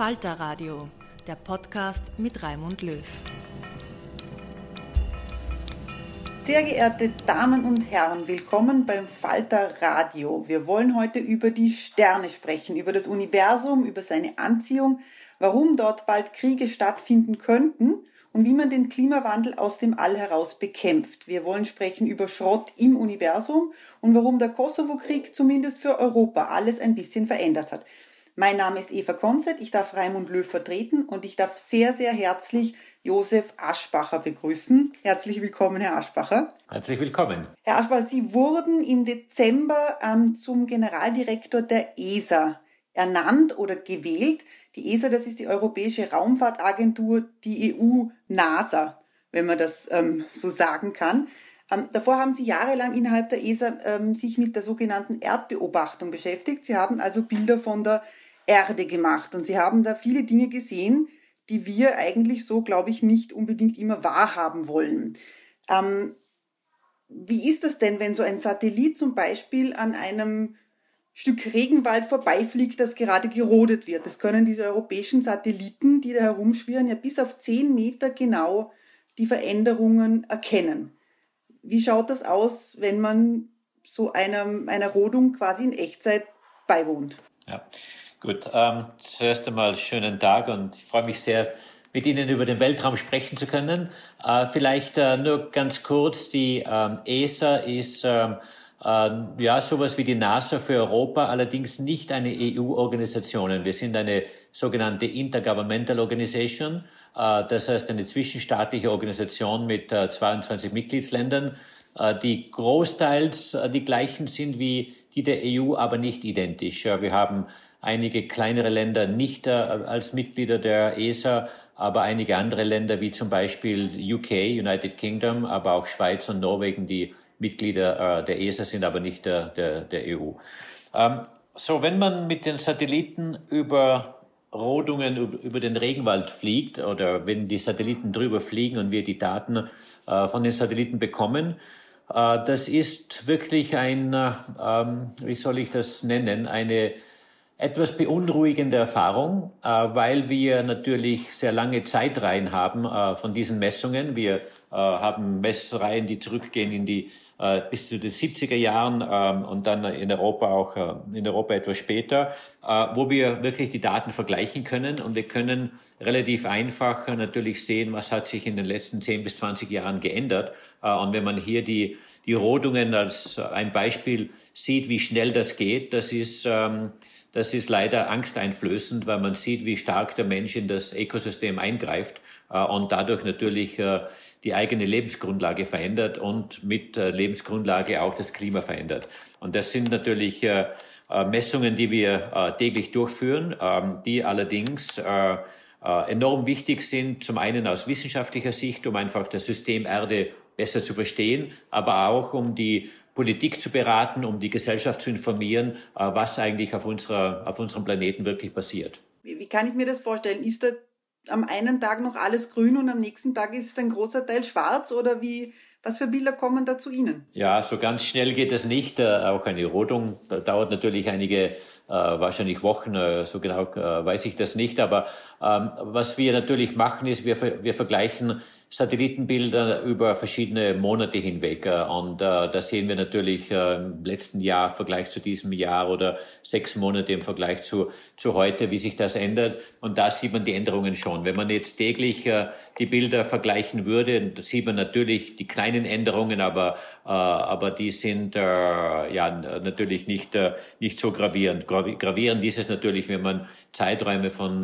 Falter Radio, der Podcast mit Raimund Löw. Sehr geehrte Damen und Herren, willkommen beim Falter Radio. Wir wollen heute über die Sterne sprechen, über das Universum, über seine Anziehung, warum dort bald Kriege stattfinden könnten und wie man den Klimawandel aus dem All heraus bekämpft. Wir wollen sprechen über Schrott im Universum und warum der Kosovo-Krieg zumindest für Europa alles ein bisschen verändert hat. Mein Name ist Eva Konzett, ich darf Raimund Löw vertreten und ich darf sehr, sehr herzlich Josef Aschbacher begrüßen. Herzlich willkommen, Herr Aschbacher. Herzlich willkommen. Herr Aschbacher, Sie wurden im Dezember ähm, zum Generaldirektor der ESA ernannt oder gewählt. Die ESA, das ist die Europäische Raumfahrtagentur, die EU-NASA, wenn man das ähm, so sagen kann. Ähm, davor haben Sie jahrelang innerhalb der ESA ähm, sich mit der sogenannten Erdbeobachtung beschäftigt. Sie haben also Bilder von der Erde gemacht und Sie haben da viele Dinge gesehen, die wir eigentlich so, glaube ich, nicht unbedingt immer wahrhaben wollen. Ähm, wie ist das denn, wenn so ein Satellit zum Beispiel an einem Stück Regenwald vorbeifliegt, das gerade gerodet wird? Das können diese europäischen Satelliten, die da herumschwirren, ja bis auf zehn Meter genau die Veränderungen erkennen. Wie schaut das aus, wenn man so einer, einer Rodung quasi in Echtzeit beiwohnt? Ja. Gut, ähm, zuerst einmal schönen Tag und ich freue mich sehr, mit Ihnen über den Weltraum sprechen zu können. Äh, vielleicht äh, nur ganz kurz, die ähm, ESA ist ähm, äh, ja sowas wie die NASA für Europa, allerdings nicht eine EU-Organisation. Wir sind eine sogenannte Intergovernmental Organization, äh, das heißt eine zwischenstaatliche Organisation mit äh, 22 Mitgliedsländern, äh, die großteils äh, die gleichen sind wie die der EU, aber nicht identisch. Wir haben einige kleinere Länder nicht äh, als Mitglieder der ESA, aber einige andere Länder wie zum Beispiel UK, United Kingdom, aber auch Schweiz und Norwegen, die Mitglieder äh, der ESA sind, aber nicht der, der, der EU. Ähm, so, wenn man mit den Satelliten über Rodungen über den Regenwald fliegt oder wenn die Satelliten drüber fliegen und wir die Daten äh, von den Satelliten bekommen, das ist wirklich ein, äh, ähm, wie soll ich das nennen, eine etwas beunruhigende Erfahrung, äh, weil wir natürlich sehr lange Zeitreihen haben äh, von diesen Messungen. Wir äh, haben Messreihen, die zurückgehen in die bis zu den 70er Jahren ähm, und dann in Europa auch in Europa etwas später, wo wir wirklich die Daten vergleichen können und wir können relativ einfach natürlich sehen, was hat sich in den letzten 10 bis 20 Jahren geändert. und wenn man hier die, die Rodungen als ein Beispiel sieht, wie schnell das geht, das ist, ähm, das ist leider angsteinflößend, weil man sieht, wie stark der Mensch in das Ökosystem eingreift und dadurch natürlich die eigene Lebensgrundlage verändert und mit Lebensgrundlage auch das Klima verändert. Und das sind natürlich äh, äh, Messungen, die wir äh, täglich durchführen, ähm, die allerdings enorm wichtig sind, zum einen aus wissenschaftlicher Sicht, um einfach das System Erde besser zu verstehen, aber auch um die Politik zu beraten, um die Gesellschaft zu informieren, was eigentlich auf, unserer, auf unserem Planeten wirklich passiert. Wie kann ich mir das vorstellen? Ist da am einen Tag noch alles grün und am nächsten Tag ist ein großer Teil schwarz oder wie, was für Bilder kommen da zu Ihnen? Ja, so ganz schnell geht es nicht. Äh, auch eine Rodung dauert natürlich einige, äh, wahrscheinlich Wochen, äh, so genau weiß ich das nicht. Aber ähm, was wir natürlich machen, ist, wir, wir vergleichen Satellitenbilder über verschiedene Monate hinweg. Äh, und äh, da sehen wir natürlich äh, im letzten Jahr im Vergleich zu diesem Jahr oder sechs Monate im Vergleich zu, zu heute, wie sich das ändert. Und da sieht man die Änderungen schon. Wenn man jetzt täglich die Bilder vergleichen würde, sieht man natürlich die kleinen Änderungen, aber, aber die sind ja natürlich nicht, nicht so gravierend. Gravierend ist es natürlich, wenn man Zeiträume von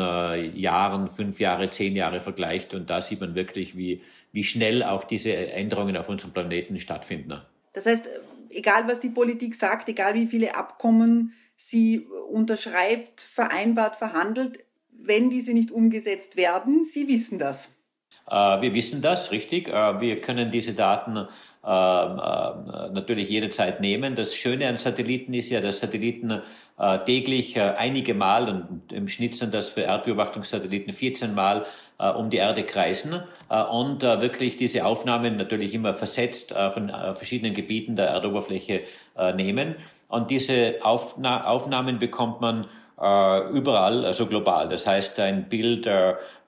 Jahren, fünf Jahre, zehn Jahre vergleicht. Und da sieht man wirklich, wie, wie schnell auch diese Änderungen auf unserem Planeten stattfinden. Das heißt, egal was die Politik sagt, egal wie viele Abkommen sie unterschreibt, vereinbart, verhandelt, wenn diese nicht umgesetzt werden, Sie wissen das. Äh, wir wissen das, richtig. Äh, wir können diese Daten äh, natürlich jederzeit nehmen. Das Schöne an Satelliten ist ja, dass Satelliten täglich einige Mal, und im Schnitt sind das für Erdbeobachtungssatelliten 14 Mal um die Erde kreisen und wirklich diese Aufnahmen natürlich immer versetzt von verschiedenen Gebieten der Erdoberfläche nehmen. Und diese Aufnahmen bekommt man überall, also global. Das heißt, ein Bild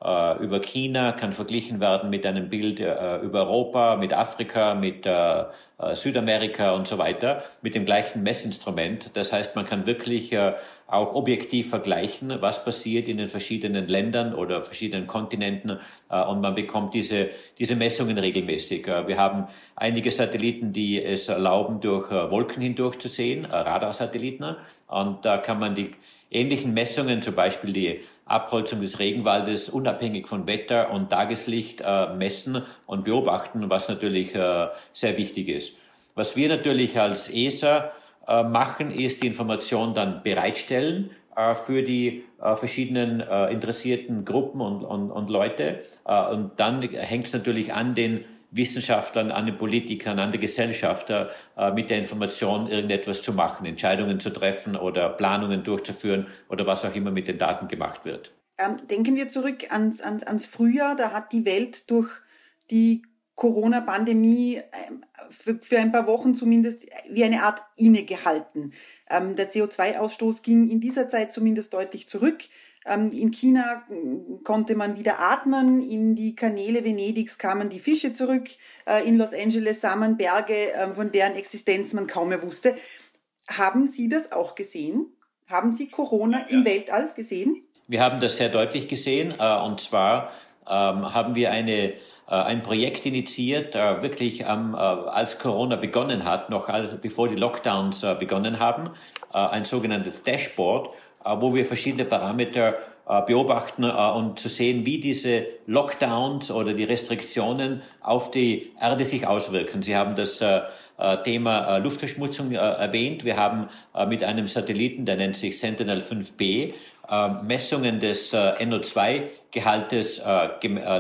äh, über China kann verglichen werden mit einem Bild äh, über Europa, mit Afrika, mit äh, äh, Südamerika und so weiter, mit dem gleichen Messinstrument. Das heißt, man kann wirklich äh, auch objektiv vergleichen, was passiert in den verschiedenen Ländern oder verschiedenen Kontinenten und man bekommt diese, diese Messungen regelmäßig. Wir haben einige Satelliten, die es erlauben, durch Wolken hindurch zu sehen, Radarsatelliten, und da kann man die ähnlichen Messungen, zum Beispiel die Abholzung des Regenwaldes unabhängig von Wetter und Tageslicht äh, messen und beobachten, was natürlich äh, sehr wichtig ist. Was wir natürlich als ESA äh, machen, ist die Information dann bereitstellen äh, für die äh, verschiedenen äh, interessierten Gruppen und, und, und Leute. und dann hängt es natürlich an den Wissenschaftlern, an den Politikern, an der Gesellschaft äh, mit der Information irgendetwas zu machen, Entscheidungen zu treffen oder Planungen durchzuführen oder was auch immer mit den Daten gemacht wird. Ähm, denken wir zurück ans, ans, ans Frühjahr, da hat die Welt durch die Corona-Pandemie ähm, für, für, ein paar Wochen zumindest wie eine Art innegehalten. Ähm, der CO2-Ausstoß ging in dieser Zeit zumindest deutlich zurück. Ähm, in China mm, konnte man wieder atmen, in die Kanäle Venedigs kamen die Fische zurück, äh, in Los Angeles sah man Berge, ähm, von deren Existenz man kaum mehr wusste. Haben Sie das auch gesehen? Haben Sie Corona ja. im Weltall gesehen? Wir haben das sehr deutlich gesehen äh, und zwar ähm, haben wir eine, äh, ein Projekt initiiert, wirklich als Corona begonnen hat, noch bevor die Lockdowns begonnen haben, ein sogenanntes Dashboard äh, wo wir verschiedene Parameter äh, beobachten äh, und zu sehen, wie diese Lockdowns oder die Restriktionen auf die Erde sich auswirken. Sie haben das Thema Luftverschmutzung erwähnt. Wir haben mit einem Satelliten, der nennt sich Sentinel 5B, Messungen des NO2-Gehaltes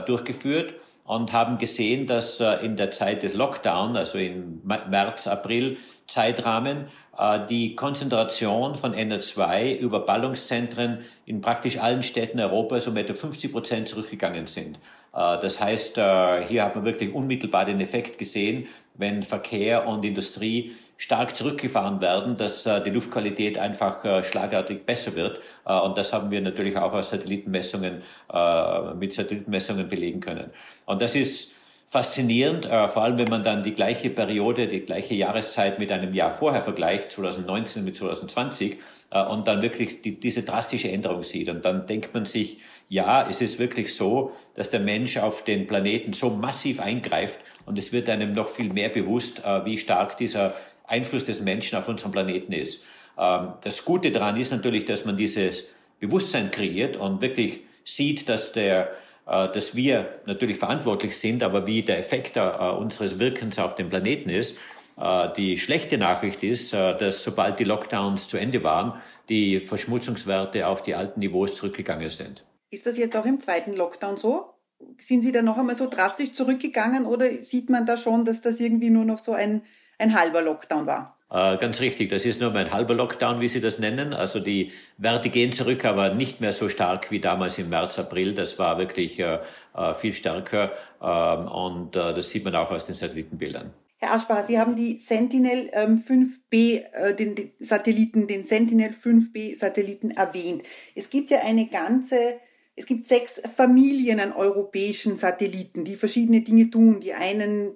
durchgeführt und haben gesehen, dass in der Zeit des Lockdown, also im März, April Zeitrahmen, äh, die Konzentration von NO2 über Ballungszentren in praktisch allen Städten Europas um etwa 50 Prozent zurückgegangen sind. Äh, das heißt, äh, hier hat man wirklich unmittelbar den Effekt gesehen, wenn Verkehr und Industrie stark zurückgefahren werden, dass äh, die Luftqualität einfach äh, schlagartig besser wird. Äh, und das haben wir natürlich auch aus Satellitenmessungen, äh, mit Satellitenmessungen belegen können. Und das ist faszinierend, äh, vor allem wenn man dann die gleiche Periode, die gleiche Jahreszeit mit einem Jahr vorher vergleicht, 2019 mit 2020, äh, und dann wirklich die, diese drastische Änderung sieht. Und dann denkt man sich, ja, es ist wirklich so, dass der Mensch auf den Planeten so massiv eingreift und es wird einem noch viel mehr bewusst, wie stark dieser Einfluss des Menschen auf unserem Planeten ist. Ähm, das Gute daran ist natürlich, dass man dieses Bewusstsein kreiert und wirklich sieht, dass der äh, dass wir natürlich verantwortlich sind, aber wie der Effekt äh, unseres Wirkens auf den Planeten ist. Äh, die schlechte Nachricht ist, dass sobald die Lockdowns zu Ende waren, die Verschmutzungswerte auf die alten Niveaus zurückgegangen sind. Ist das jetzt auch im zweiten Lockdown so? Sind Sie da noch einmal so drastisch zurückgegangen oder sieht man da schon, dass das irgendwie nur noch so ein ein halber Lockdown war. Äh, ganz richtig, das ist nur ein halber Lockdown, wie Sie das nennen. Also die Werte gehen zurück, aber nicht mehr so stark wie damals im März, April. Das war wirklich äh, äh viel stärker ähm, und äh, das sieht man auch aus den Satellitenbildern. Herr Aschbacher, Sie haben die Sentinel ähm, 5B, äh, den, den Satelliten, den Sentinel 5B Satelliten erwähnt. Es gibt ja eine ganze es gibt sechs Familien an europäischen Satelliten, die verschiedene Dinge tun. Die einen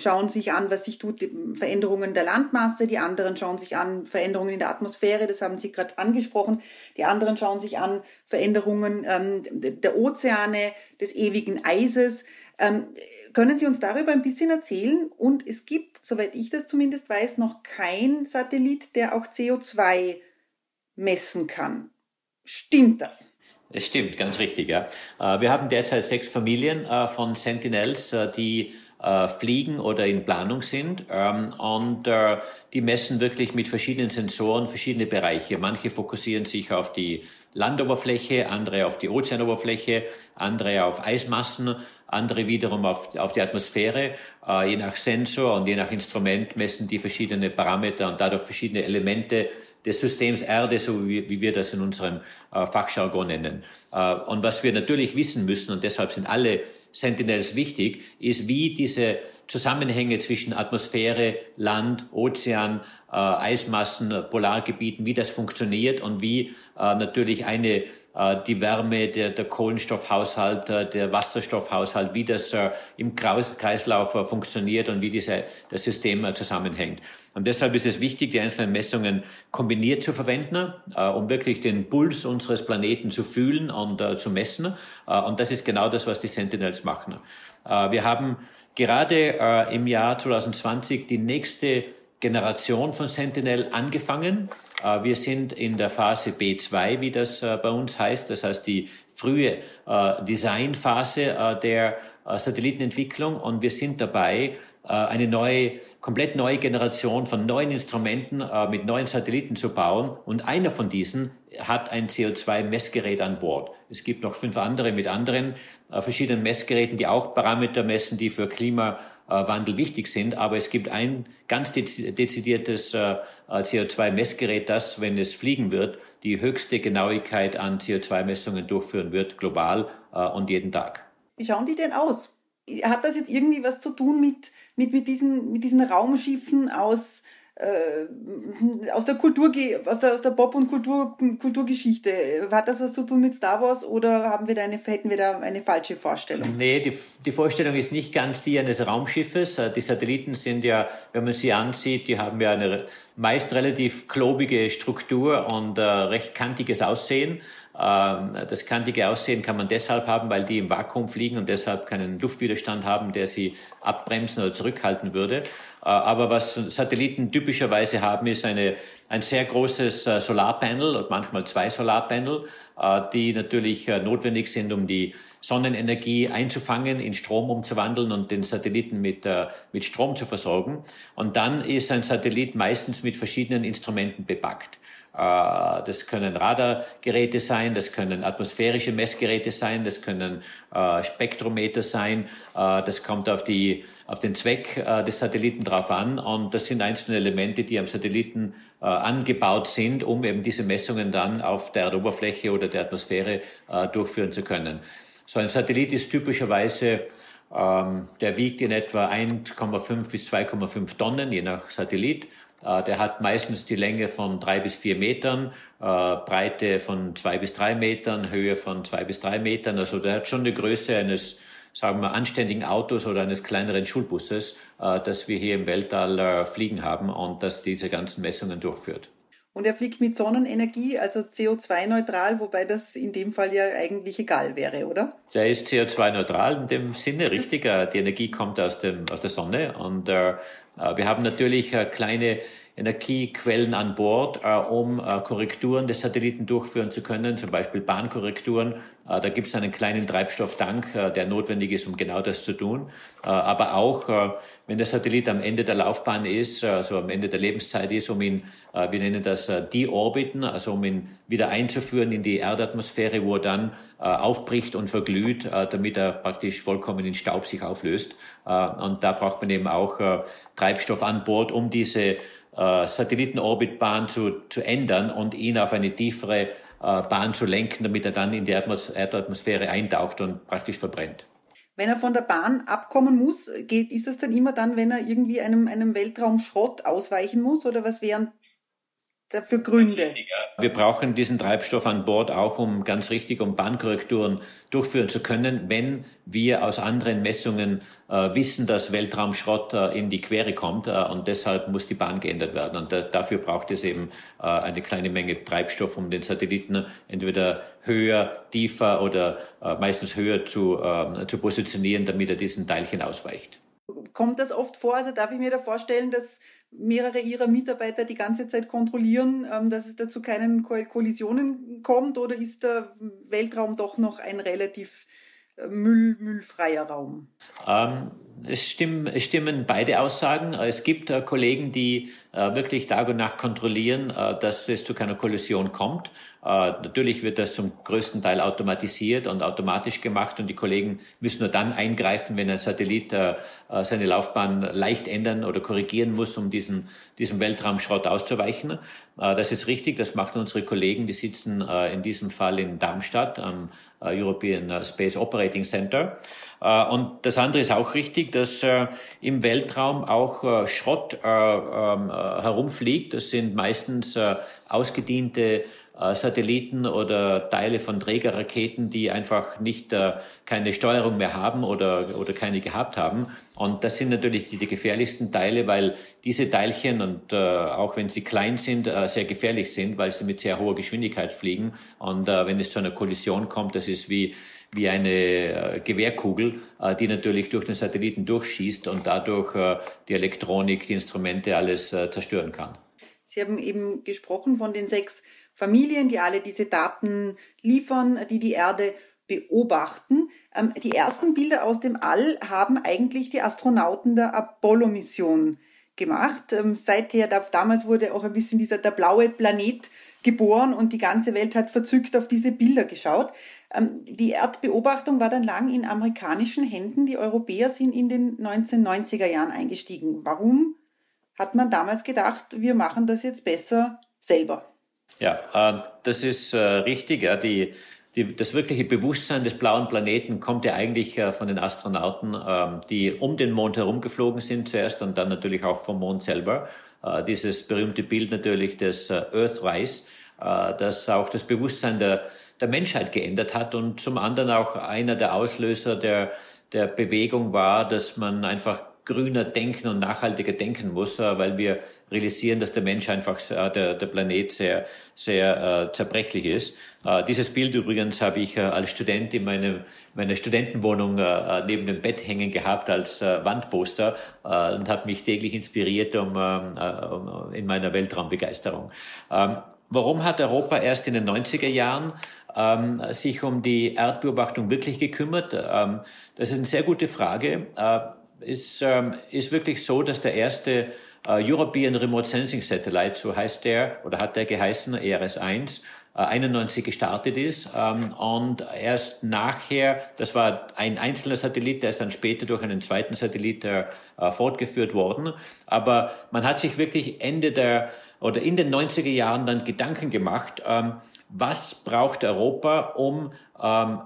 schauen sich an, was sich tut, Veränderungen der Landmasse, die anderen schauen sich an Veränderungen in der Atmosphäre, das haben Sie gerade angesprochen, die anderen schauen sich an Veränderungen ähm, der Ozeane, des ewigen Eises. Ähm, können Sie uns darüber ein bisschen erzählen? Und es gibt, soweit ich das zumindest weiß, noch kein Satellit, der auch CO2 messen kann. Stimmt das? Es stimmt, ganz richtig, ja. Äh, wir haben derzeit sechs Familien äh, von Sentinels, äh, die fliegen oder in Planung sind. Ähm, und die messen wirklich mit verschiedenen Sensoren verschiedene Bereiche. Manche fokussieren sich auf die Landoberfläche, andere auf die Ozeanoberfläche, andere auf Eismassen, andere wiederum auf, auf die Atmosphäre. Je nach Sensor und je nach Instrument messen die verschiedene Parameter und dadurch verschiedene Elemente des Systems Erde, so wie, wie wir das in unserem äh, Fachjargon nennen. Äh, und was wir natürlich wissen müssen, und deshalb sind alle Sentinels wichtig, ist, wie diese Zusammenhänge zwischen Atmosphäre, Land, Ozean, äh, Eismassen, Polargebieten, wie das funktioniert und wie äh, natürlich eine äh, die Wärme, der, der Kohlenstoffhaushalt, äh, der Wasserstoffhaushalt, wie das äh, im Kreislauf funktioniert und wie diese, das System zusammenhängt. Und deshalb ist es wichtig, die einzelnen Messungen kombiniert zu verwenden, um wirklich den Puls unseres Planeten zu fühlen und zu messen. Und das ist genau das, was die Sentinels machen. Wir haben gerade im Jahr 2020 die nächste Generation von Sentinel angefangen. Äh, wir sind in der Phase B2, wie das äh, bei uns heißt, das heißt die frühe äh, Designphase der Satellitenentwicklung und wir sind dabei, eine neue, komplett neue Generation von neuen Instrumenten mit neuen Satelliten zu bauen. Und einer von diesen hat ein CO2-Messgerät an Bord. Es gibt noch fünf andere mit anderen verschiedenen Messgeräten, die auch Parameter messen, die für Klima äh, Wandel wichtig sind. Aber es gibt ein ganz dezidiertes äh, CO2-Messgerät, das, wenn es fliegen wird, die höchste Genauigkeit an CO2-Messungen durchführen wird, global äh, und jeden Tag. Wie schauen die denn aus? Hat das jetzt irgendwie was zu tun mit, mit, mit, diesen, mit diesen Raumschiffen aus äh, aus der Kultur, aus der, aus der Pop- und Kultur, Kulturgeschichte. Hat das was zu tun mit Star Wars oder haben wir da eine, hätten wir da eine falsche Vorstellung? Nee, die, die Vorstellung ist nicht ganz die eines Raumschiffes. Äh, die Satelliten sind ja, wenn man sie ansieht, die haben ja eine meist relativ klobige Struktur und äh, recht kantiges Aussehen. Ähm, das kantige Aussehen kann man deshalb haben, weil die im Vakuum fliegen und deshalb keinen Luftwiderstand haben, der sie abbremsen oder zurückhalten würde. Äh, aber was Satelliten typischerweise haben, ist eine, ein sehr großes äh, Solarpanel und manchmal zwei Solarpanel, äh, die natürlich notwendig sind, um die Sonnenenergie einzufangen, in Strom umzuwandeln und den Satelliten mit, mit Strom zu versorgen. Und dann ist ein Satellit meistens mit verschiedenen Instrumenten bepackt. Äh, das können Radargeräte sein, das können atmosphärische Messgeräte sein, das können äh, Spektrometer sein. Äh, das kommt auf, die, auf den Zweck des Satelliten drauf an. Und das sind einzelne Elemente, die am Satelliten angebaut sind, um eben diese Messungen dann auf der Erdoberfläche oder der Atmosphäre durchführen zu können. So ein Satellit ist typischerweise Ähm, der wiegt in etwa 1,5 bis 2,5 Tonnen, je nach Satellit. Äh, der hat meistens die Länge von drei bis vier Metern, äh, Breite von zwei bis drei Metern, Höhe von zwei bis drei Metern. Also der hat schon eine Größe eines, sagen wir, anständigen Autos oder eines kleineren Schulbusses, äh, das wir hier im Weltall fliegen haben und das diese ganzen Messungen durchführt. Und er fliegt mit Sonnenenergie, also CO2-neutral, wobei das in dem Fall ja eigentlich egal wäre, oder? Der ist CO2-neutral in dem Sinne, richtig. Die Energie kommt aus, dem, aus der Sonne und äh, wir haben natürlich äh, kleine Energiequellen an Bord, äh, um äh, Korrekturen des Satelliten durchführen zu können, zum Beispiel Bahnkorrekturen. Äh, da gibt es einen kleinen Treibstofftank, äh, der notwendig ist, um genau das zu tun. Äh, aber auch, äh, wenn der Satellit am Ende der Laufbahn ist, also am Ende der Lebenszeit ist, um ihn, wir nennen das deorbiten, also um ihn wieder einzuführen in die Erdatmosphäre, wo er dann aufbricht und verglüht, damit er praktisch vollkommen in Staub sich auflöst. Und da braucht man eben auch Treibstoff an Bord, um diese äh, Satellitenorbitbahn zu, zu ändern und ihn auf eine tiefere äh, Bahn zu lenken, damit er dann in die Erdatmosphäre eintaucht und praktisch verbrennt. Wenn er von der Bahn abkommen muss, geht, ist das dann immer dann, wenn er irgendwie einem, einem Weltraumschrott ausweichen muss? Oder was wären dafür Gründe? Wir brauchen diesen Treibstoff an Bord auch, um ganz richtig, um Bahnkorrekturen durchführen zu können, wenn wir aus anderen Messungen äh, wissen, dass Weltraumschrott äh, in die Quere kommt äh, und deshalb muss die Bahn geändert werden. Und äh, dafür braucht es eben äh, eine kleine Menge Treibstoff, um den Satelliten entweder höher, tiefer oder äh, meistens höher zu, zu positionieren, damit er diesen Teilchen ausweicht. Kommt das oft vor? Also darf ich mir da vorstellen, dass mehrere ihrer Mitarbeiter die ganze Zeit kontrollieren, ähm, dass es dazu keinen Kollisionen kommt? Oder ist der Weltraum doch noch ein relativ äh, müll, müllfreier Raum? Ähm, es, stimmen, stimmen beide Aussagen. Es gibt äh, Kollegen, die äh, wirklich Tag und Nacht kontrollieren, äh, dass es zu keiner Kollision kommt. Äh, natürlich wird das zum größten Teil automatisiert und automatisch gemacht und die Kollegen müssen nur dann eingreifen, wenn ein Satellit äh, äh, seine Laufbahn leicht ändern oder korrigieren muss, um diesen, diesem Weltraumschrott auszuweichen. Das ist richtig, das machen unsere Kollegen, die sitzen in diesem Fall in Darmstadt am European Space Operating Center. Und das andere ist auch richtig, dass im Weltraum auch Schrott ähm, herumfliegt. Das sind meistens ausgediente äh, Satelliten oder Teile von Trägerraketen, die einfach nicht äh, keine Steuerung mehr haben oder, oder keine gehabt haben. Und das sind natürlich die, die gefährlichsten Teile, weil diese Teilchen und äh, auch wenn sie klein sind, äh, sehr gefährlich sind, weil sie mit sehr hoher Geschwindigkeit fliegen. Und äh, wenn es zu einer Kollision kommt, das ist wie wie eine äh, Gewehrkugel, äh, die natürlich durch den Satelliten durchschießt und dadurch äh, die Elektronik, die Instrumente alles äh, zerstören kann. Sie haben eben gesprochen von den sechs Familien, die alle diese Daten liefern, die die Erde beobachten. Ähm, die ersten Bilder aus dem All haben eigentlich die Astronauten der Apollo-Mission gemacht. Ähm, seither, damals wurde auch ein bisschen dieser der blaue Planet geboren und die ganze Welt hat verzückt auf diese Bilder geschaut. Ähm, die Erdbeobachtung war dann lang in amerikanischen Händen. Die Europäer sind in den 1990er Jahren eingestiegen. Warum hat man damals gedacht, wir machen das jetzt besser selber? Ja, äh, das ist äh, richtig. Ja, die, die, das wirkliche Bewusstsein des blauen Planeten kommt ja eigentlich äh, von den Astronauten, ähm, die um den Mond herumgeflogen sind zuerst und dann natürlich auch vom Mond selber. Äh, dieses berühmte Bild natürlich des Earthrise, das auch das Bewusstsein der, der Menschheit geändert hat und zum anderen auch einer der Auslöser der, der Bewegung war, dass man einfach grüner denken und nachhaltiger denken muss, äh, weil wir realisieren, dass der Mensch einfach, äh, der, der Planet sehr, sehr äh, zerbrechlich ist. Äh, dieses Bild übrigens habe ich äh, als Student in meine, meiner Studentenwohnung äh, neben dem Bett hängen gehabt als Wandposter und habe mich täglich inspiriert um, ähm, um, in meiner Weltraumbegeisterung. Ähm, warum hat Europa erst in den 90er Jahren ähm, sich um die Erdbeobachtung wirklich gekümmert? Ähm, das ist eine sehr gute Frage ist, ähm, ist wirklich so, dass der erste äh, European Remote Sensing Satellite, so heißt der, oder hat der geheißen, ERS-1, äh, 91 gestartet ist ähm, und erst nachher, das war ein einzelner Satellit, der ist dann später durch einen zweiten Satellit äh, fortgeführt worden, aber man hat sich wirklich Ende der oder in den 90er Jahren dann Gedanken gemacht, ähm, was braucht Europa, um ähm,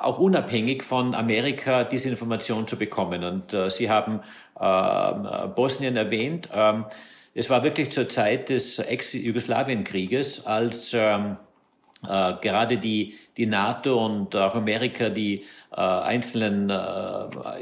auch unabhängig von Amerika diese Information zu bekommen. Und äh, Sie haben äh, Bosnien erwähnt. Ähm, es war wirklich zur Zeit des Ex-Jugoslawien-Krieges, als ähm, äh, gerade die, die NATO und auch Amerika die äh, einzelnen äh,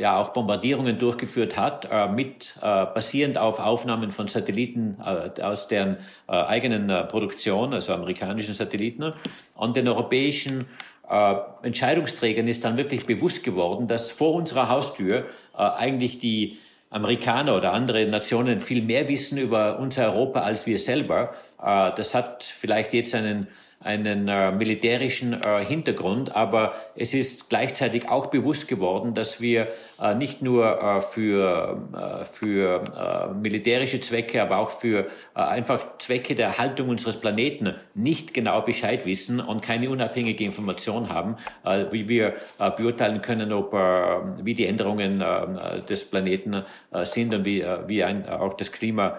ja auch Bombardierungen durchgeführt hat, äh, mit äh, basierend auf Aufnahmen von Satelliten äh, aus deren äh, eigenen äh, Produktion, also amerikanischen Satelliten und den europäischen äh, Entscheidungsträgern ist dann wirklich bewusst geworden, dass vor unserer Haustür äh, eigentlich die Amerikaner oder andere Nationen viel mehr wissen über unser Europa als wir selber. Äh, das hat vielleicht jetzt einen einen äh, militärischen äh, Hintergrund, aber es ist gleichzeitig auch bewusst geworden, dass wir äh, nicht nur äh, für, äh, für äh, militärische Zwecke, aber auch für einfach Zwecke der Haltung unseres Planeten nicht genau Bescheid wissen und keine unabhängige Information haben, wie wir beurteilen können, ob, wie die Änderungen des Planeten sind und wie, wie ein, auch das Klima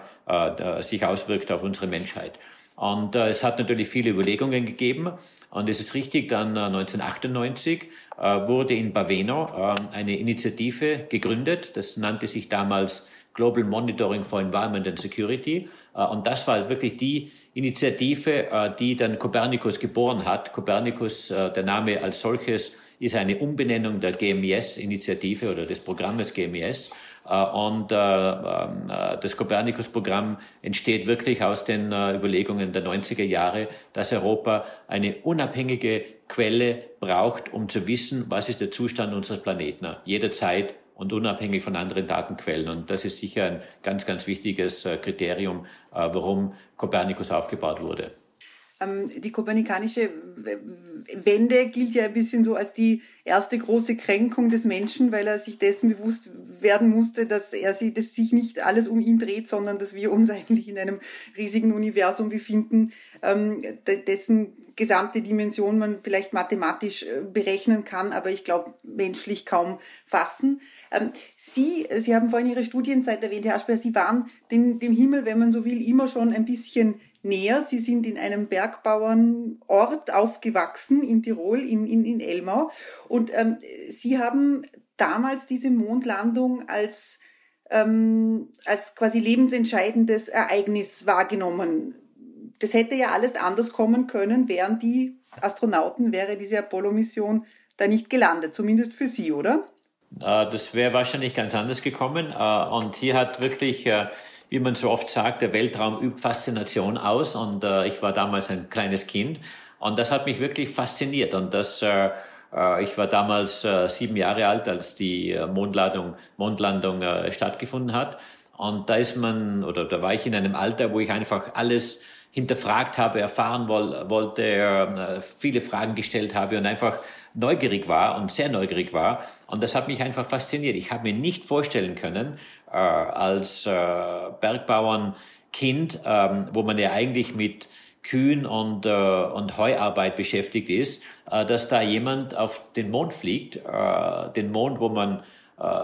sich auswirkt auf unsere Menschheit. Und äh, es hat natürlich viele Überlegungen gegeben. Und es ist richtig, dann äh, 1998 äh, wurde in Baveno äh, eine Initiative gegründet. Das nannte sich damals Global Monitoring for Environment and Security. Äh, und das war wirklich die Initiative, äh, die dann Copernicus geboren hat. Copernicus, äh, der Name als solches, ist eine Umbenennung der GMES-Initiative oder des Programmes GMES. Äh, und äh, ähm, äh, das Copernicus-Programm entsteht wirklich aus den Überlegungen der 90er Jahre, dass Europa eine unabhängige Quelle braucht, um zu wissen, was ist der Zustand unseres Planeten, jederzeit und unabhängig von anderen Datenquellen. Und das ist sicher ein ganz, ganz wichtiges Kriterium, warum Copernicus aufgebaut wurde. Ähm, die kopernikanische Wende gilt ja ein bisschen so als die erste große Kränkung des Menschen, weil er sich dessen bewusst werden musste, dass er sich, dass sich nicht alles um ihn dreht, sondern dass wir uns eigentlich in einem riesigen Universum befinden, ähm, dessen gesamte Dimension man vielleicht mathematisch äh, berechnen kann, aber ich glaube menschlich kaum fassen. Ähm, Sie, Sie haben vorhin Ihre Studienzeit erwähnt, Herr Aschberg, Sie waren dem, dem Himmel, wenn man so will, immer schon ein bisschen näher. Sie sind in einem Bergbauernort aufgewachsen in Tirol, in, in, in Elmau. Und ähm, Sie haben damals diese Mondlandung als, ähm, als quasi lebensentscheidendes Ereignis wahrgenommen. Das hätte ja alles anders kommen können, wären die Astronauten, wäre diese Apollo-Mission da nicht gelandet, zumindest für Sie, oder? Äh, das wäre wahrscheinlich ganz anders gekommen. Äh, und hier hat wirklich äh, wie man so oft sagt, der Weltraum übt Faszination aus. Und äh, ich war damals ein kleines Kind. Und das hat mich wirklich fasziniert. Und das, äh, äh ich war damals äh, sieben Jahre alt, als die äh, Mondlandung, Mondlandung äh, stattgefunden hat. Und da ist man, oder da war ich in einem Alter, wo ich einfach alles hinterfragt habe, erfahren wollte, äh, viele Fragen gestellt habe und einfach neugierig war und sehr neugierig war. Und das hat mich einfach fasziniert. Ich habe mir nicht vorstellen können, äh, als äh, Bergbauernkind, ähm, wo man ja eigentlich mit Kühen und, äh, und Heuarbeit beschäftigt ist, äh, dass da jemand auf den Mond fliegt, äh, den Mond, wo man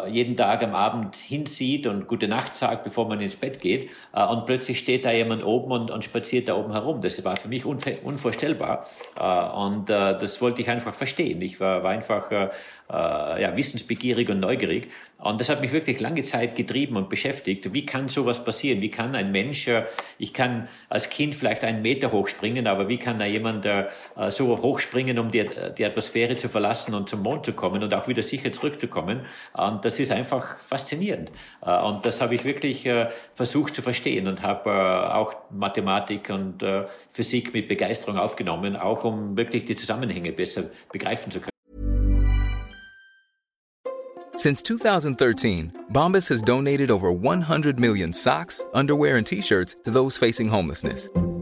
jeden Tag am Abend hinsieht und gute Nacht sagt, bevor man ins Bett geht. Äh, und plötzlich steht da jemand oben und, und spaziert da oben herum. Das war für mich unvorstellbar. Äh, und äh, das wollte ich einfach verstehen. Ich war, war einfach äh, äh, ja, wissensbegierig und neugierig. Und das hat mich wirklich lange Zeit getrieben und beschäftigt. Wie kann sowas passieren? Wie kann ein Mensch, äh, ich kann als Kind vielleicht einen Meter hochspringen, aber wie kann da jemand äh, so hochspringen, um die, die Atmosphäre zu verlassen und zum Mond zu kommen und auch wieder sicher zurückzukommen? Und das ist einfach faszinierend. Und das habe ich wirklich versucht zu verstehen und habe auch Mathematik und Physik mit Begeisterung aufgenommen, auch um wirklich die Zusammenhänge besser begreifen zu können. Since 2013, Bombas has donated over 100 million socks, underwear, and t-shirts to those facing homelessness.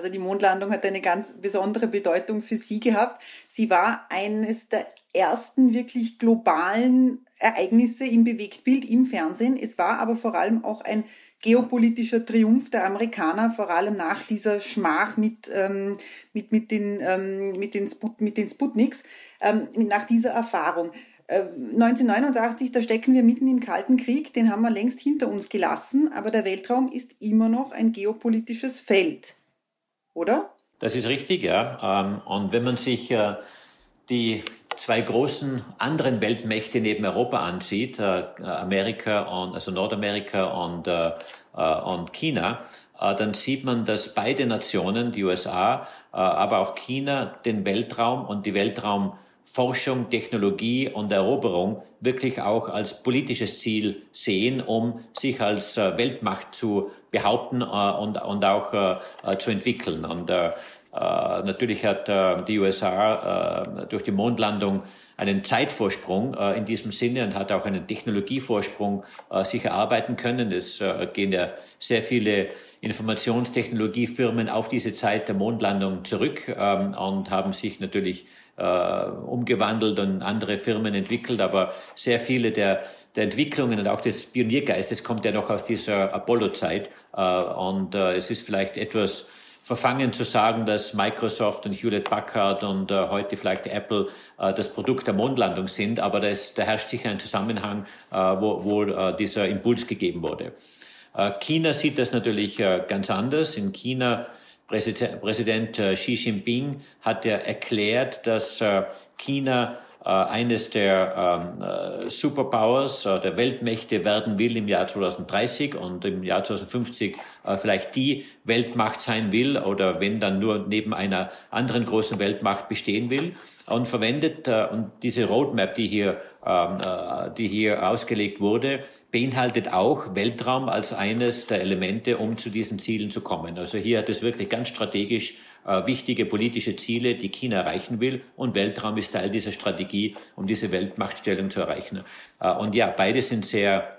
Also die Mondlandung hat eine ganz besondere Bedeutung für Sie gehabt. Sie war eines der ersten wirklich globalen Ereignisse im Bewegtbild im Fernsehen. Es war aber vor allem auch ein geopolitischer Triumph der Amerikaner, vor allem nach dieser Schmach mit, ähm, mit, mit, den, ähm, mit, den, Sput, mit den Sputniks, ähm, nach dieser Erfahrung. 1989, äh, da stecken wir mitten im Kalten Krieg, den haben wir längst hinter uns gelassen, aber der Weltraum ist immer noch ein geopolitisches Feld, oder? Das ist richtig, ja. Ähm, und wenn man sich äh, die zwei großen anderen Weltmächte neben Europa ansieht, äh, Amerika und also Nordamerika und, und China, dann sieht man, dass beide Nationen, die USA, aber auch China, den Weltraum und die Weltraum Forschung, Technologie und Eroberung wirklich auch als politisches Ziel sehen, um sich als äh, Weltmacht zu behaupten äh, und, auch äh, zu entwickeln. Und natürlich hat die USA durch die Mondlandung einen Zeitvorsprung in diesem Sinne und hat auch einen Technologievorsprung sich erarbeiten können. Es gehen ja sehr viele Informationstechnologiefirmen auf diese Zeit der Mondlandung zurück ähm, und haben sich natürlich äh, umgewandelt und andere Firmen entwickelt, aber sehr viele der, der Entwicklungen und auch des Pioniergeistes kommt ja noch aus dieser Apollo-Zeit. Äh, und äh, es ist vielleicht etwas verfangen zu sagen, dass Microsoft und Hewlett Packard und äh, heute vielleicht Apple äh, das Produkt der Mondlandung sind, aber das, da herrscht sicher ein Zusammenhang, äh, wo, wo äh, dieser Impuls gegeben wurde. Äh, China sieht das natürlich äh, ganz anders. In China Präsident äh, Xi Jinping hat ja erklärt, dass China eines der ähm, Superpowers, der Weltmächte werden will im Jahr 2030 und im Jahr 2050 vielleicht die Weltmacht sein will oder wenn dann nur neben einer anderen großen Weltmacht bestehen will und verwendet und diese Roadmap, die hier ähm, äh, die hier ausgelegt wurde, beinhaltet auch Weltraum als eines der Elemente, um zu diesen Zielen zu kommen. Also hier hat es wirklich ganz strategisch äh, wichtige politische Ziele, die China erreichen will. Und Weltraum ist Teil dieser Strategie, um diese Weltmachtstellung zu erreichen. Äh, und ja, beide sind sehr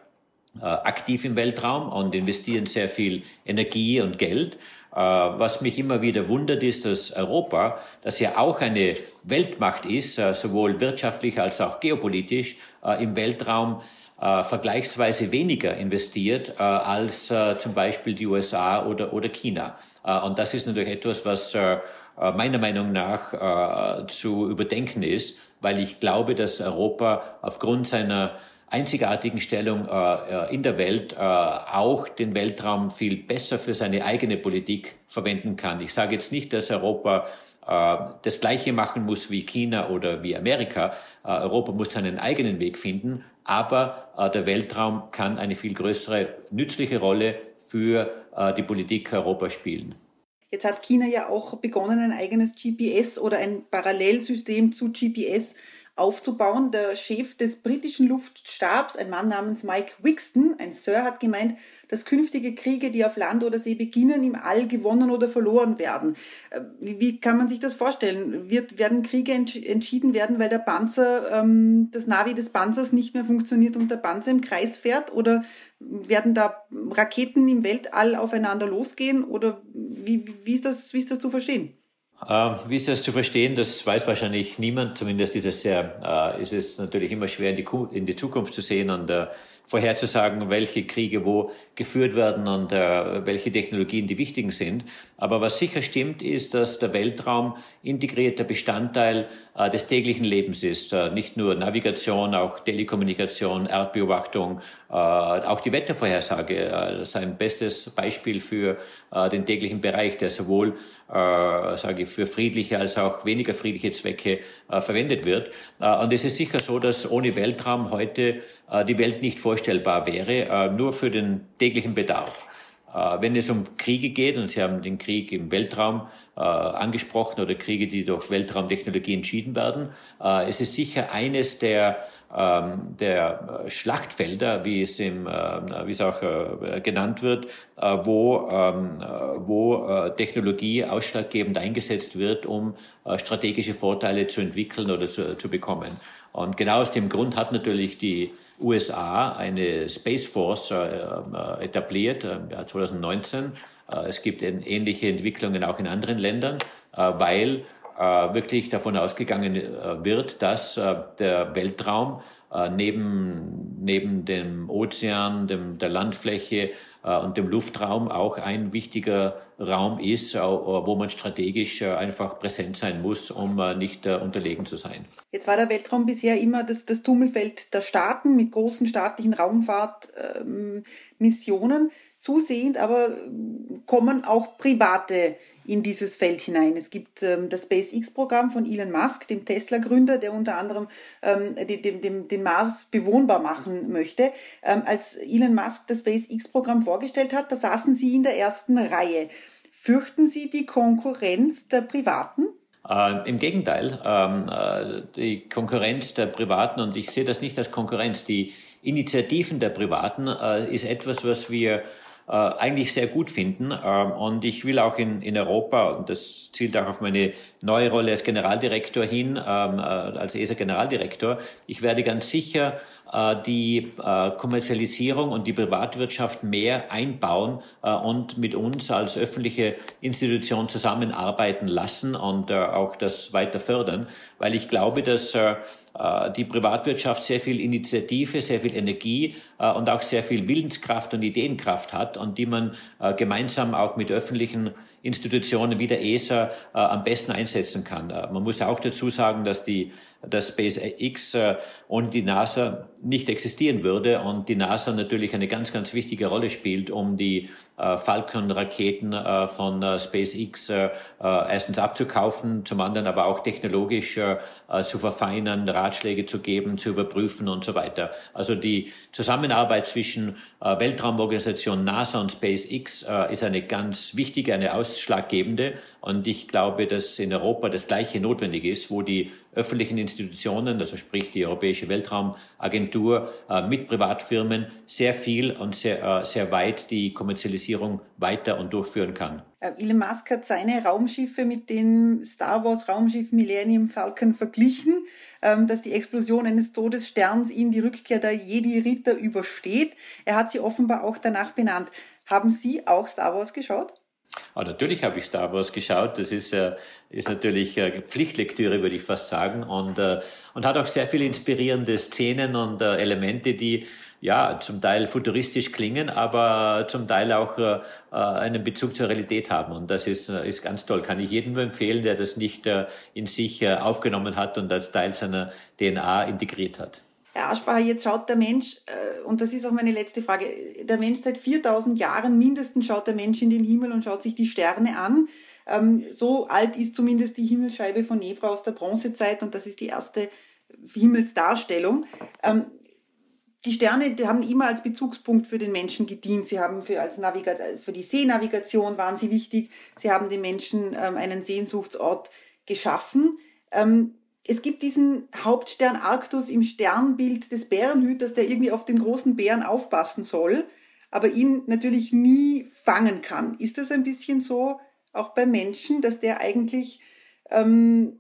aktiv im Weltraum und investieren sehr viel Energie und Geld. Äh, was mich immer wieder wundert, ist, dass Europa, das ja auch eine Weltmacht ist, äh, sowohl wirtschaftlich als auch geopolitisch, äh, im Weltraum vergleichsweise weniger investiert als zum Beispiel die USA oder China. Und das ist natürlich etwas, was meiner Meinung nach zu überdenken ist, weil ich glaube, dass Europa aufgrund seiner einzigartigen Stellung äh, äh, in der Welt äh, auch den Weltraum viel besser für seine eigene Politik verwenden kann. Ich sage jetzt nicht, dass Europa äh, das Gleiche machen muss wie China oder wie Amerika. Äh, Europa muss seinen eigenen Weg finden, aber äh, der Weltraum kann eine viel größere nützliche Rolle für die Politik Europas spielen. Jetzt hat China ja auch begonnen, ein eigenes GPS oder ein Parallelsystem zu GPS aufzubauen. Der Chef des britischen Luftstabs, ein Mann namens Mike Wixton, ein Sir, hat gemeint, dass künftige Kriege, die auf Land oder See beginnen, im All gewonnen oder verloren werden. Äh, wie, kann man sich das vorstellen? Wird, werden Kriege entschieden werden, weil der Panzer, ähm, das Navi des Panzers nicht mehr funktioniert und der Panzer im Kreis fährt? Oder werden da Raketen im Weltall aufeinander losgehen? Oder wie, wie, ist, das, wie ist das zu verstehen? Äh, wie ist das zu verstehen? Das weiß wahrscheinlich niemand. Zumindest ist es sehr, äh, ist es natürlich immer schwer in die, in die Zukunft zu sehen und äh, vorherzusagen, welche Kriege wo geführt werden und äh, welche Technologien die wichtigen sind. Aber was sicher stimmt, ist, dass der Weltraum integrierter Bestandteil äh, des täglichen Lebens ist. Äh, nicht nur Navigation, auch Telekommunikation, Erdbeobachtung, äh, auch die Wettervorhersage äh, ist ein bestes Beispiel für äh, den täglichen Bereich, der sowohl sage ich, für friedliche als auch weniger friedliche Zwecke verwendet wird. und es ist sicher so, dass ohne Weltraum heute die Welt nicht vorstellbar wäre, nur für den täglichen Bedarf. Äh, wenn es um Kriege geht, und Sie haben den Krieg im Weltraum äh, angesprochen oder Kriege, die durch Weltraumtechnologie entschieden werden, äh, es ist sicher eines der, ähm, der Schlachtfelder, wie es, im, wie es auch genannt wird, wo, ähm, wo Technologie ausschlaggebend eingesetzt wird, um strategische Vorteile zu entwickeln oder zu, zu bekommen. Und genau aus dem Grund hat natürlich die USA eine Space Force äh, äh etabliert äh, im Jahr 2019, äh, es gibt ähnliche Entwicklungen auch in anderen Ländern, weil wirklich davon ausgegangen wird, dass der Weltraum neben, neben dem Ozean, dem, der Landfläche äh, und dem Luftraum auch ein wichtiger Raum ist, äh, wo man strategisch äh, einfach präsent sein muss, um nicht unterlegen zu sein. Jetzt war der Weltraum bisher immer das, das Tummelfeld der Staaten mit großen staatlichen Raumfahrtmissionen. Ähm, Zusehend aber kommen auch private in dieses Feld hinein. Es gibt ähm, das SpaceX-Programm von Elon Musk, dem Tesla-Gründer, der unter anderem ähm, den, den, den Mars bewohnbar machen möchte. Ähm, als Elon Musk das SpaceX-Programm vorgestellt hat, da saßen Sie in der ersten Reihe. Fürchten Sie die Konkurrenz der Privaten? Äh, Im Gegenteil, ähm, äh, die Konkurrenz der Privaten, und ich sehe das nicht als Konkurrenz, die Initiativen der Privaten äh, ist etwas, was wir äh, eigentlich sehr gut finden. Ähm, und ich will auch in, in Europa, und das zielt auch auf meine neue Rolle als Generaldirektor hin, ähm, äh, als ESA-Generaldirektor, ich werde ganz sicher äh, die äh, Kommerzialisierung und die Privatwirtschaft mehr einbauen und mit uns als öffentliche Institution zusammenarbeiten lassen und auch das weiter fördern, weil ich glaube, dass die Privatwirtschaft sehr viel Initiative, sehr viel Energie und auch sehr viel Willenskraft und Ideenkraft hat und die man gemeinsam auch mit öffentlichen Institutionen wie der ESA am besten einsetzen kann. Man muss auch dazu sagen, dass die dass SpaceX ohne die NASA nicht existieren würde und die NASA natürlich eine ganz, ganz wichtige Rolle spielt, um die äh, Falcon-Raketen äh, von äh, SpaceX äh, äh, erstens abzukaufen, zum anderen aber auch technologisch äh, zu verfeinern, Ratschläge zu geben, zu überprüfen und so weiter. Also die Zusammenarbeit zwischen Weltraumorganisation NASA und SpaceX ist eine ganz wichtige, eine ausschlaggebende und ich glaube, dass in Europa das Gleiche notwendig ist, wo die öffentlichen Institutionen, also sprich die Europäische Weltraumagentur äh, mit Privatfirmen sehr viel und sehr, äh, sehr weit die Kommerzialisierung weiter und durchführen kann. Äh, Elon Musk hat seine Raumschiffe mit dem Star Wars Raumschiff Millennium Falcon verglichen, dass die Explosion eines Todessterns ihn die Rückkehr der Jedi-Ritter übersteht. Er hat sie offenbar auch danach benannt. Haben Sie auch Star Wars geschaut? Ah, natürlich habe ich Star Wars geschaut. Das ist, äh, ist natürlich äh, Pflichtlektüre, würde ich fast sagen. Und, äh, und hat auch sehr viele inspirierende Szenen und äh, Elemente, die ja zum Teil futuristisch klingen, aber zum Teil auch äh, äh, einen Bezug zur Realität haben. Und das ist, äh, ist ganz toll. Kann ich jedem empfehlen, der das nicht äh, in sich äh, aufgenommen hat und als Teil seiner DNA integriert hat. Herr Aschbacher, jetzt schaut der Mensch, äh, und das ist auch meine letzte Frage, der Mensch seit 4000 Jahren mindestens schaut der Mensch in den Himmel und schaut sich die Sterne an. Ähm, so alt ist zumindest die Himmelsscheibe von Nebra aus der Bronzezeit und das ist die erste Himmelsdarstellung. Ähm, die Sterne die haben immer als Bezugspunkt für den Menschen gedient. Sie haben für, als für die Seenavigation waren sie wichtig. Sie haben den Menschen ähm, einen Sehnsuchtsort geschaffen es gibt diesen Hauptstern Arctus im Sternbild des Bärenhüters, der irgendwie auf den großen Bären aufpassen soll, aber ihn natürlich nie fangen kann. Ist das ein bisschen so auch beim Menschen, dass der eigentlich ähm,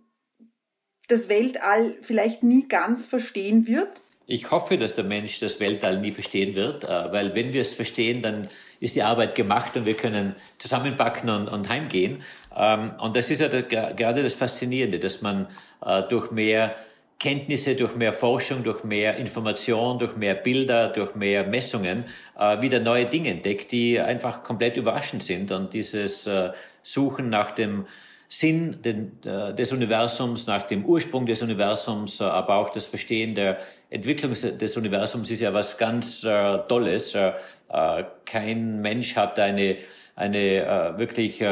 das Weltall vielleicht nie ganz verstehen wird? Ich hoffe, dass der Mensch das Weltall nie verstehen wird, äh, weil wenn wir es verstehen, dann ist die Arbeit gemacht und wir können zusammenpacken und, und heimgehen. Ähm, und das ist ja gerade das Faszinierende, dass man äh, durch mehr Kenntnisse, durch mehr Forschung, durch mehr Information, durch mehr Bilder, durch mehr Messungen äh, wieder neue Dinge entdeckt, die einfach komplett überraschend sind. Und dieses Suchen nach dem Sinn des Universums, nach dem Ursprung des Universums, aber auch das Verstehen der Entwicklung des Universums ist ja was ganz Tolles. kein Mensch hat eine eine wirklich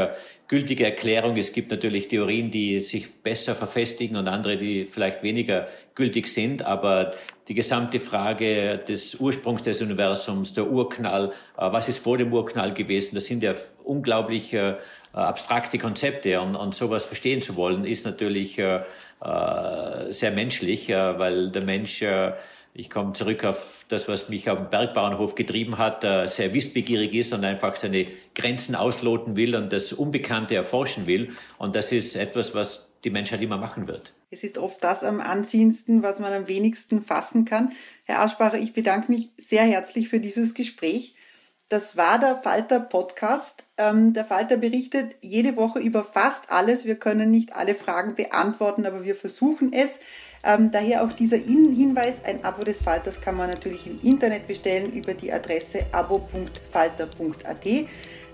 gültige Erklärung. Es gibt natürlich Theorien, die sich besser verfestigen und andere, die vielleicht weniger gültig sind. Aber die gesamte Frage des Ursprungs des Universums, der Urknall, äh, was ist vor dem Urknall gewesen, das sind ja unglaublich äh, abstrakte Konzepte. Und, und sowas verstehen zu wollen, ist natürlich äh, sehr menschlich, weil der Mensch ich komme zurück auf das, was mich auf dem Bergbauernhof getrieben hat, sehr wissbegierig ist und einfach seine Grenzen ausloten will und das Unbekannte erforschen will. Und das ist etwas, was die Menschheit immer machen wird. Es ist oft das am anziehendsten, was man am wenigsten fassen kann. Herr Aschbacher, ich bedanke mich sehr herzlich für dieses Gespräch. Das war der Falter Podcast. Ähm, der Falter berichtet jede Woche über fast alles. Wir können nicht alle Fragen beantworten, aber wir versuchen es. Ähm, daher auch dieser Hinweis, ein Abo des Falters kann man natürlich im Internet bestellen über die Adresse abo.falter.at.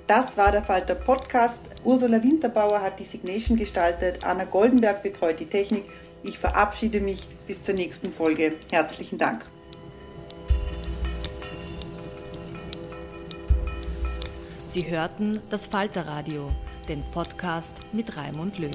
Das war der Falter Podcast. Ursula Winterbauer hat die Signation gestaltet, Anna Goldenberg betreut die Technik. Ich verabschiede mich bis zur nächsten Folge. Herzlichen Dank. Sie hörten das Falterradio, den Podcast mit Raimund Löw.